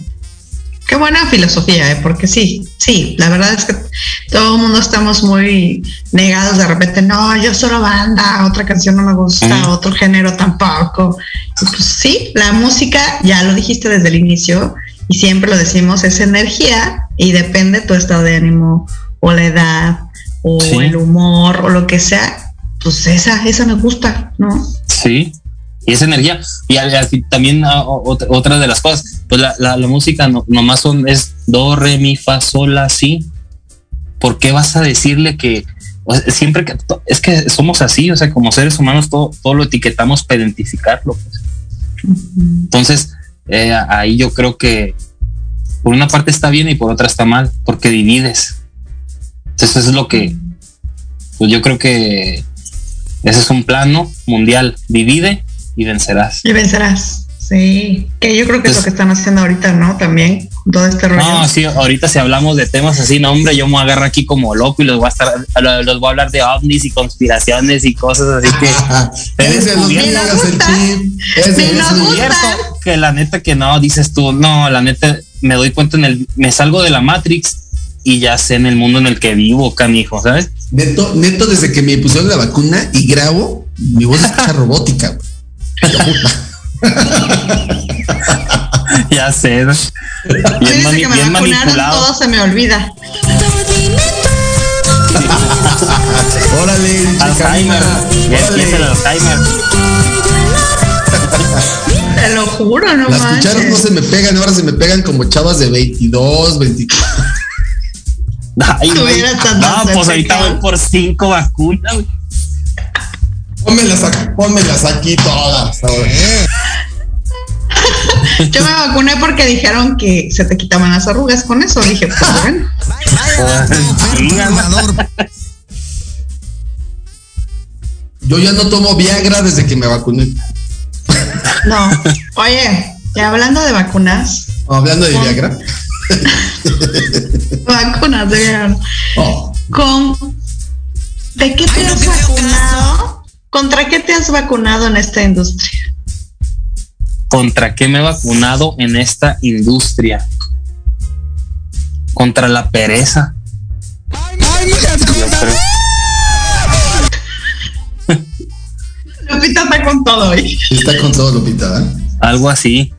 Qué buena filosofía, ¿eh? porque sí, sí, la verdad es que todo el mundo estamos muy negados de repente, no, yo solo banda, otra canción no me gusta, otro género tampoco. Y pues sí, la música, ya lo dijiste desde el inicio y siempre lo decimos, es energía y depende tu estado de ánimo o la edad o Sí. el humor o lo que sea, pues esa, esa me gusta, ¿no? Sí. Y esa energía. Y también ah, otra de las cosas, pues la, la, la música no, nomás son, es do, re, mi, fa, sol, la, si. ¿Por qué vas a decirle que o sea, siempre que es que somos así, o sea, como seres humanos todo, todo lo etiquetamos para identificarlo? pues. Entonces, eh, ahí yo creo que por una parte está bien y por otra está mal, porque divides. Entonces, eso es lo que, pues yo creo que ese es un plano mundial. Divide y vencerás. Y vencerás. Sí, que yo creo que es lo Pues- que están haciendo ahorita, ¿no? También todo este rollo. No, sí, ahorita si hablamos de temas así, no, hombre, yo me agarro aquí como loco y los voy a estar, los voy a hablar de ovnis y conspiraciones y cosas así que Ajá. He descubierto que la neta que no, dices tú, no, la neta me doy cuenta en el, me salgo de la Matrix y ya sé en el mundo en el que vivo, canijo, ¿sabes? Neto, neto, desde que me pusieron la vacuna y grabo, mi voz escucha robótica. Ya sé. ¿no? Bien, mani- que me bien manipulado. todo se me olvida. Órale, Alzheimer. Empieza el Alzheimer. Te lo juro, no Las manches. cucharas no se me pegan, ahora se me pegan como chavas de 22, 24. Ay, tanto no, pues ahorita voy por cinco vacunas. Pónmelas aquí, pónmelas aquí todas. ahora. Yo me vacuné porque dijeron que se te quitaban las arrugas con eso. Dije, pues bueno. Yo ya no tomo Viagra desde que me vacuné. No. Oye, ya hablando de vacunas, Hablando de Viagra. vacunas, de verdad. Oh, ¿Con de qué te Ay, no has te vacunado? ¿Contra qué te has vacunado en esta industria? ¿Contra qué me he vacunado en esta industria? Contra la pereza. Yo creo. Lupita está con todo hoy. está con todo Lupita, ¿eh? Algo así.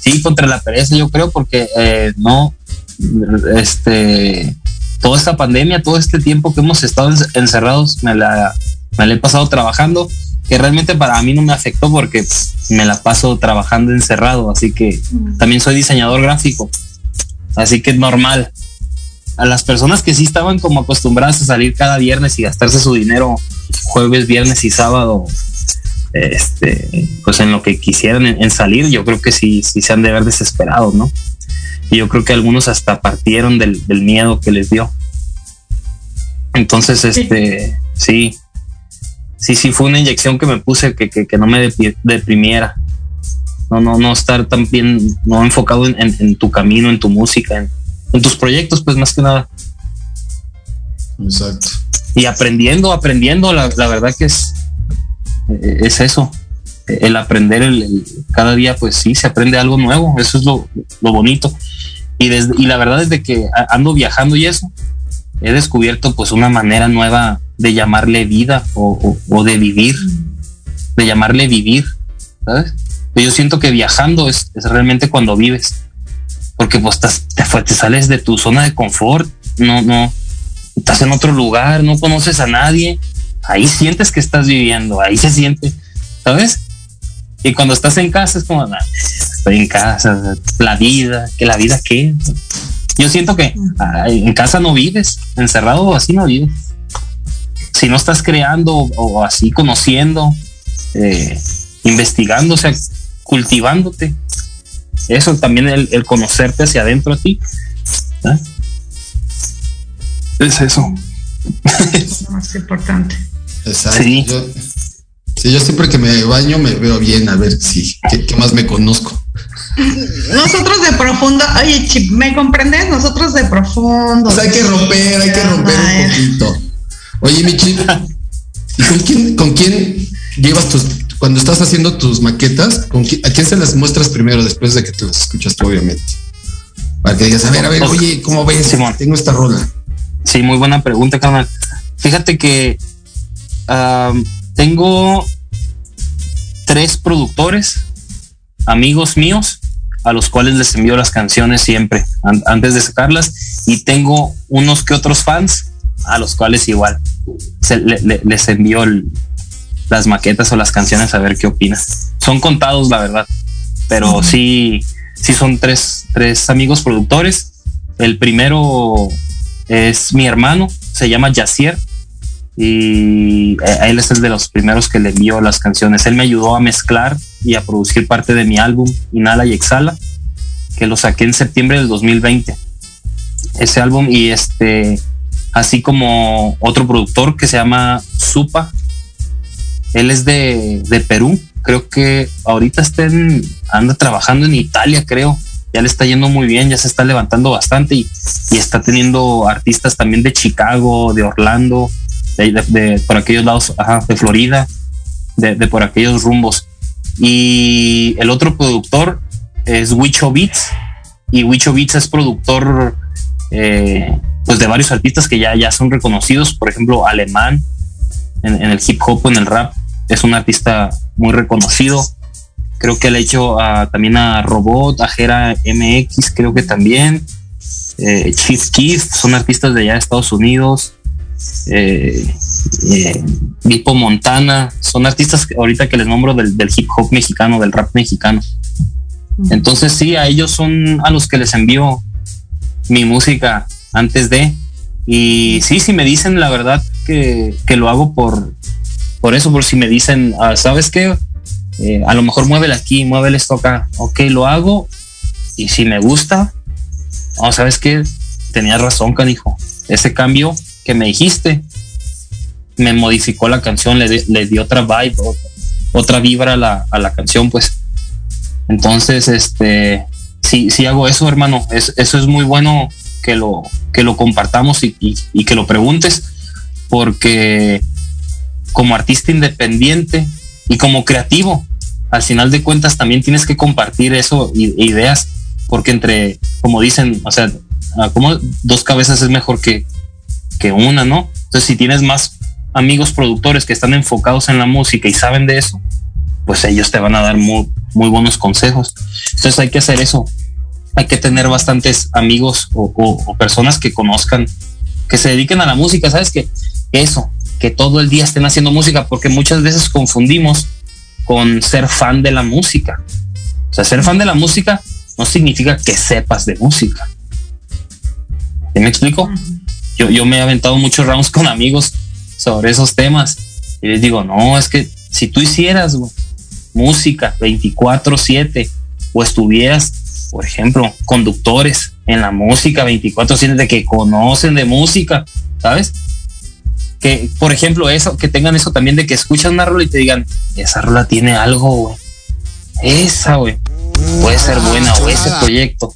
Sí, contra la pereza, yo creo, porque eh, no, este, toda esta pandemia, todo este tiempo que hemos estado en- encerrados, me la, me la he pasado trabajando, que realmente para mí no me afectó porque me la paso trabajando encerrado, así que también soy diseñador gráfico, así que es normal. A las personas que sí estaban como acostumbradas a salir cada viernes y gastarse su dinero jueves, viernes y sábado este, pues en lo que quisieran en, en salir, yo creo que sí, sí se han de ver desesperados, ¿no? Y yo creo que algunos hasta partieron del, del miedo que les dio. Entonces, este, sí, sí, sí, fue una inyección que me puse que, que, que no me deprimiera. No, no, no estar tan bien, no enfocado en, en- en tu camino, en tu música, en, en tus proyectos, pues más que nada. Exacto. y aprendiendo, aprendiendo, la, la verdad que es, eh, es eso, el aprender el, el- cada día, pues sí, se aprende algo nuevo, eso es lo, lo bonito. Y, desde, y la verdad desde que ando viajando y eso, he descubierto pues una manera nueva de llamarle vida o, o- o de vivir, de llamarle vivir, ¿sabes? Pero yo siento que viajando es, es realmente cuando vives, porque pues estás- te, te sales de tu zona de confort, no, no, estás en otro lugar, no conoces a nadie, ahí sientes que estás viviendo, ahí se siente, ¿sabes? Y cuando estás en casa es como, "Nah, estoy en casa, la vida, que la vida qué. Yo siento que ay, en casa no vives, encerrado así no vives. Si no estás creando o, así conociendo, eh, investigando, o sea, cultivándote. Eso también el, el conocerte hacia adentro a ti. ¿eh? Es eso. Es lo más importante. Exacto. Sí. Yo, sí, yo siempre que me baño me veo bien, a ver si, qué, qué más me conozco. Nosotros de profundo, oye, Chip, ¿me comprendes? Nosotros de profundo. Pues hay que romper, hay que romper un poquito. Oye, Michi, ¿y con quién, con quién llevas tus, cuando estás haciendo tus maquetas, ¿con quién- ¿a quién se las muestras primero después de que te las escuchas tú, obviamente? Para que digas, a ver, a ver, oye, ¿cómo ves? Simón. Tengo esta rola. Sí, muy buena pregunta, carnal. Fíjate que tengo tres productores, amigos míos, a los cuales les envío las canciones siempre an- antes de sacarlas. Y tengo unos que otros fans a los cuales igual se- le- le- les el- las maquetas o las canciones a ver qué opinan. Son contados, la verdad, pero sí, sí son tres, tres amigos productores. El primero es mi hermano, se llama Yacier y a él es el de los primeros que le envió las canciones. Él me ayudó a mezclar y a producir parte de mi álbum Inhala y Exhala, que lo saqué en septiembre del 2020. Ese álbum y este, así como otro productor que se llama Supa. Él es de, de Perú. Creo que ahorita está anda trabajando en Italia, creo ya le está yendo muy bien, ya se está levantando bastante y, está teniendo artistas también de Chicago, de Orlando, de por aquellos lados, ajá, de Florida, de, de por aquellos rumbos. Y el otro productor es Wicho Beats y Wicho Beats es productor eh, pues de varios artistas que ya, ya son reconocidos, por ejemplo, alemán en, en el hip hop, en el rap, es un artista muy reconocido creo que le he hecho a- también a Robot, a Jera MX, creo que también. Eh, Chief Keef, son artistas de allá de Estados Unidos. Eh, eh, Vipo Montana, son artistas que ahorita que les nombro del, del hip hop mexicano, del rap mexicano. Entonces sí, a ellos son a los que les envío mi música antes de. Y sí, si me dicen la verdad que, que lo hago por, por eso, por si me dicen, ah, ¿sabes qué? Eh, a lo mejor muévele aquí, muévele esto acá. Ok, lo hago. Y si me gusta, no, ¿sabes qué? Tenías razón, canijo. Ese cambio que me dijiste me modificó la canción, le, le dio otra vibe, otra vibra a la, a la canción, pues. Entonces, este, sí, sí hago eso, hermano. Es, eso es muy bueno que lo, que lo compartamos y, que lo preguntes, porque como artista independiente y como creativo, al final de cuentas también tienes que compartir eso, i- ideas, porque entre, como dicen, o sea, ah, como dos cabezas es mejor que, que una, ¿no? Entonces, si tienes más amigos productores que están enfocados en la música y saben de eso, pues ellos te van a dar muy, muy buenos consejos. Entonces hay que hacer eso. Hay que tener bastantes amigos o, o- o personas que conozcan, que se dediquen a la música. ¿Sabes qué? Eso, que todo el día estén haciendo música, porque muchas veces confundimos con ser fan de la música. O sea, ser fan de la música no significa que sepas de música. ¿Sí me explico? Yo, yo me he aventado muchos rounds con amigos sobre esos temas y les digo, no, es que si tú hicieras güey, música 24/7 o estuvieras, por ejemplo, conductores en la música 24/7 de que conocen de música, ¿sabes? Que, por ejemplo, eso, que tengan eso también de que escuchan una rola y te digan, esa rola tiene algo, güey. Esa, güey. Puede ser buena o ese proyecto.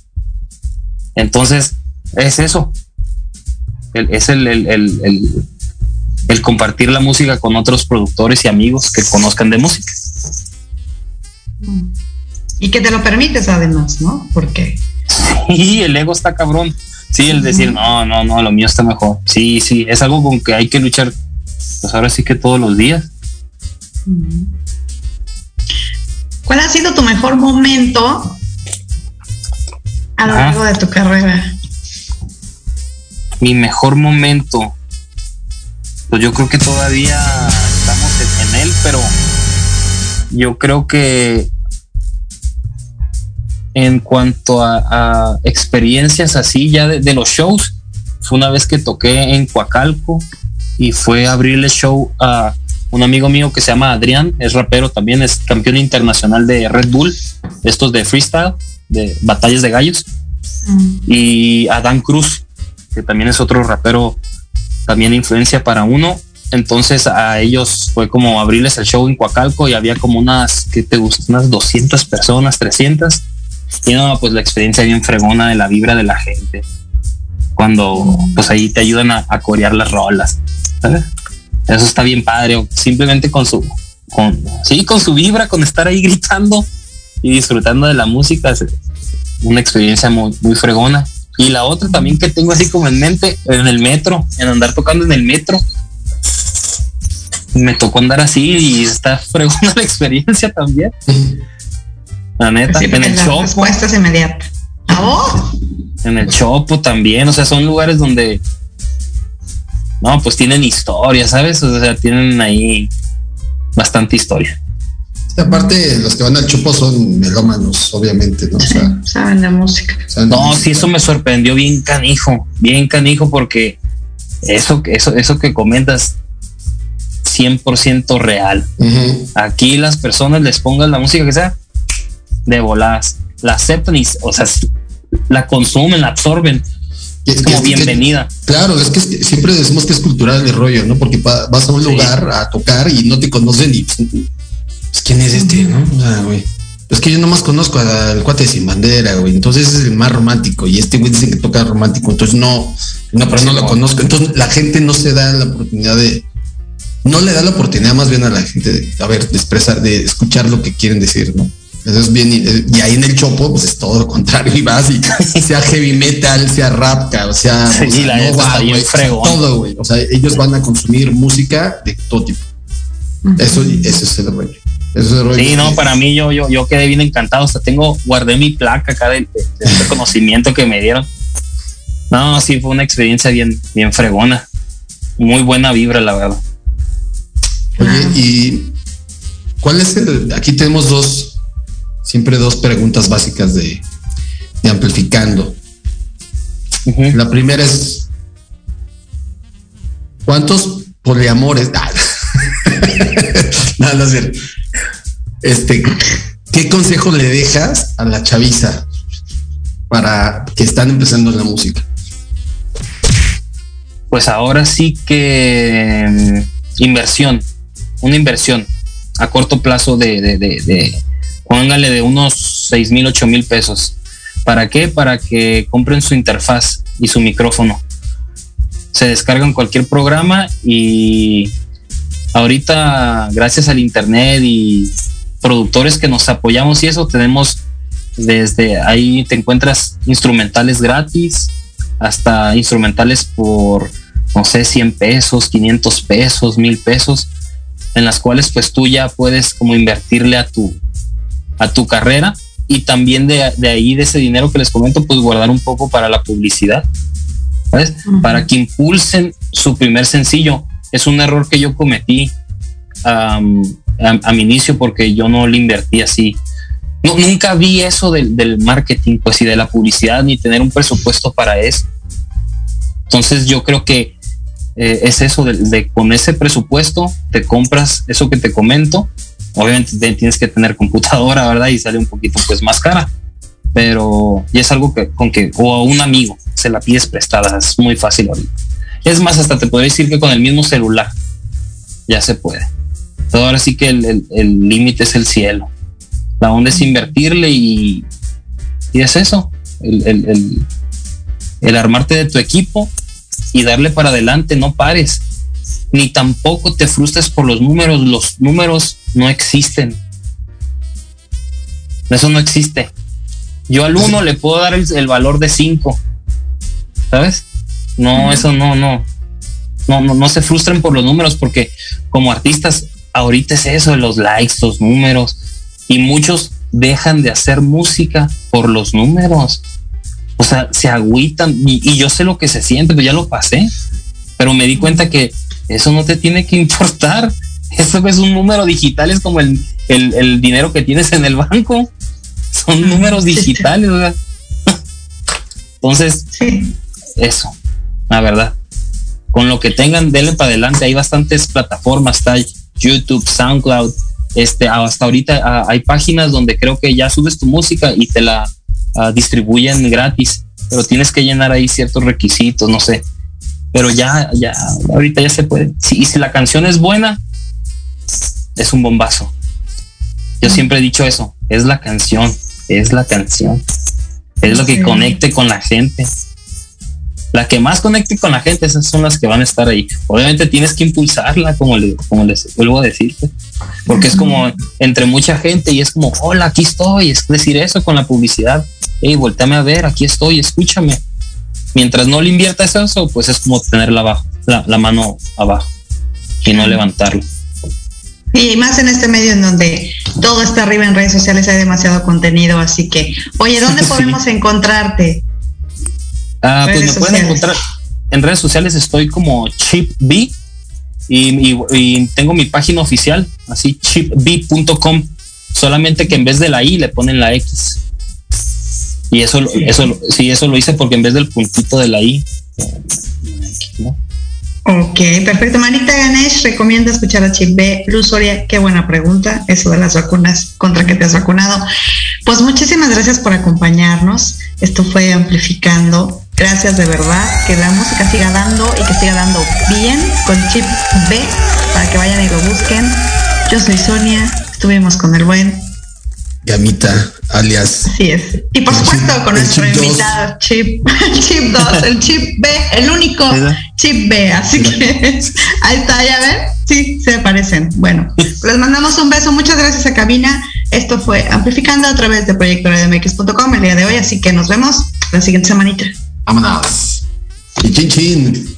Entonces, es eso. El- es el, el, el, el- el compartir la música con otros productores y amigos que conozcan de música. Y que te lo permites además, ¿no? Porque Y el ego está cabrón. Sí, el decir, no, no, no, lo mío está mejor. Sí, sí, es algo con que hay que luchar, pues ahora sí que todos los días. ¿cuál ha sido tu mejor momento a lo largo de tu carrera? Mi mejor momento, pues yo creo que todavía estamos en él, pero yo creo que en cuanto a, a experiencias así ya de, de, los shows, fue una vez que toqué en Coacalco y fue a abrirle show a un amigo mío que se llama Adrián, es rapero también, es campeón internacional de Red Bull, estos de freestyle, de batallas de gallos, mm. y Adán Cruz, que también es otro rapero, también influencia para uno. Entonces a ellos fue como abrirles el show en Coacalco y había como unas, que te gustan? Unas 200 personas, 300 y no, pues la experiencia bien fregona de la vibra de la gente. Cuando pues ahí te ayudan a, corear las rolas. ¿sabes? Eso está bien padre. simplemente con su, con, sí, con su vibra, con estar ahí gritando y disfrutando de la música. Es una experiencia muy fregona. Y la otra también que tengo así como en mente, en el metro, en andar tocando en el metro. Me tocó andar así y está fregona la experiencia también. La neta, sí, en el Chopo. Respuestas inmediatas. ¿Oh? En el Chopo también, o sea, son lugares donde no, pues tienen historia, ¿sabes? O sea, tienen ahí bastante historia. Aparte, los que van al Chopo son melómanos, obviamente, ¿no? O sea, saben de música. Saben no, música. sí, eso me sorprendió bien canijo, bien canijo, porque eso, eso, eso que comentas, 100% real. Uh -huh. Aquí las personas les pongan la música que sea, de voladas, la aceptan y, o sea, la consumen, la absorben. Es como bienvenida. Que, claro, es que siempre decimos que es cultural el rollo, ¿no? Porque vas a un sí. lugar a tocar y no te conocen y pues, quién es este, ¿no? O sea, güey. Es que yo nomás conozco al cuate sin bandera, güey. Entonces es el más romántico. Y este güey dice que toca romántico. Entonces no, no, pero no lo conozco. Entonces la gente no se da la oportunidad de. No le da la oportunidad más bien a la gente de, a ver, de expresar, de escuchar lo que quieren decir, ¿no? Eso es bien, y ahí en el chopo, pues es todo lo contrario, y vas y sea heavy metal, sea rap, o sea, sí, o sea la no va, sea, todo, güey. O sea, ellos van a consumir música de todo tipo. Uh -huh. Eso, eso es el rollo. Eso es el rollo. Sí, no, para mí yo, yo, yo quedé bien encantado. O sea, tengo, guardé mi placa acá del, del reconocimiento que me dieron. No, sí, fue una experiencia bien, bien fregona. Muy buena vibra, la verdad. Oye, y ¿cuál es el? Aquí tenemos dos, siempre dos preguntas básicas de, de amplificando. Uh -huh. La primera es, ¿cuántos poliamores? no, no es cierto. Este, ¿qué consejo le dejas a la chaviza para que están empezando en la música? Pues ahora sí que um, inversión, una inversión a corto plazo de, de, de, de de unos 6 mil, 8 mil pesos. ¿Para qué? Para que compren su interfaz y su micrófono. Se descargan cualquier programa y ahorita, gracias al internet y productores que nos apoyamos y eso, tenemos desde ahí te encuentras instrumentales gratis hasta instrumentales por, no sé, 100 pesos, 500 pesos, 1000 pesos, en las cuales pues tú ya puedes como invertirle a tu, a tu carrera y también de, de, ahí, de ese dinero que les comento, pues guardar un poco para la publicidad, ¿sabes? Uh -huh. Para que impulsen su primer sencillo. Es un error que yo cometí um, a, a, mi inicio porque yo no le invertí así. No, nunca vi eso del, del marketing, pues, y de la publicidad, ni tener un presupuesto para eso. Entonces yo creo que eh, es eso de, con ese presupuesto te compras eso que te comento obviamente tienes que tener computadora, ¿verdad? Y sale un poquito pues más cara, pero ya es algo que con que, o a un amigo se la pides prestada, es muy fácil ahorita. Es más, hasta te puedo decir que con el mismo celular ya se puede. Pero ahora sí que el límite es el cielo. La onda es invertirle y, y es eso, el, el, el armarte de tu equipo y darle para adelante, no pares ni tampoco te frustres por los números. Los números no existen. Eso no existe. Yo al uno le puedo dar el, el valor de 5. ¿Sabes? No, uh -huh. eso no, no. No, no, no se frustren por los números porque como artistas ahorita es eso los likes, los números y muchos dejan de hacer música por los números. O sea, se agüitan y, y yo sé lo que se siente, pues ya lo pasé, pero me di cuenta que eso no te tiene que importar. Eso es un número digital, es como el, el, el dinero que tienes en el banco. Son números digitales, ¿verdad? Entonces, Sí. eso, la verdad. Con lo que tengan, denle para adelante. Hay bastantes plataformas, está YouTube, SoundCloud. Este, hasta ahorita ah, hay páginas donde creo que ya subes tu música y te la ah, distribuyen gratis, pero tienes que llenar ahí ciertos requisitos, no sé. Pero ya, ya, ahorita ya se puede. Y si la canción es buena, es un bombazo. Yo siempre he dicho eso, es la canción, es la canción. Es lo que conecte con la gente. La que más conecte con la gente, esas son las que van a estar ahí. Obviamente tienes que impulsarla, como, le- como les vuelvo a decirte, porque es como entre mucha gente y es como, hola, aquí estoy. Es decir eso con la publicidad. Hey, volteame a ver, aquí estoy, escúchame. Mientras no le inviertas eso, pues es como abajo, la, la mano abajo y no levantarla. Y más en este medio en donde todo está arriba en redes sociales, hay demasiado contenido, así que, oye, ¿dónde Sí. podemos encontrarte? Ah, pues me pueden encontrar en redes sociales, estoy como Chip B y, y- y tengo mi página oficial, así chipb.com, solamente que en vez de la I le ponen la X. Y eso, lo- eso, sí, eso lo hice porque en vez del puntito de la I, ¿no? Ok, perfecto. Manita Ganesh recomienda escuchar a Chip B. Luz Soria, qué buena pregunta, eso de las vacunas, contra qué te has vacunado. Pues muchísimas gracias por acompañarnos. Esto fue Amplificando. Gracias de verdad. Que la música siga dando y que siga dando bien con Chip B para que vayan y lo busquen. Yo soy Sonia, estuvimos con el buen Gamita, alias. Así es. Y por supuesto chip- con nuestro chip dos. invitado Chip, Chip 2, el Chip B, el único. Chip B. Así que ahí está, ya ven. Sí, se parecen. Bueno, les mandamos un beso. Muchas gracias a Cabina. Esto fue Amplificando a través de proyectoredmx.com el día de hoy. Así que nos vemos la siguiente semanita. Vámonos. Y chin chin.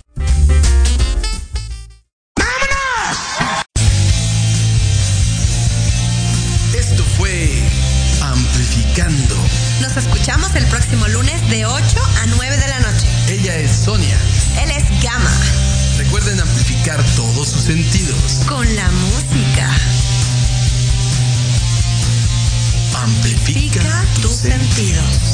Sentidos.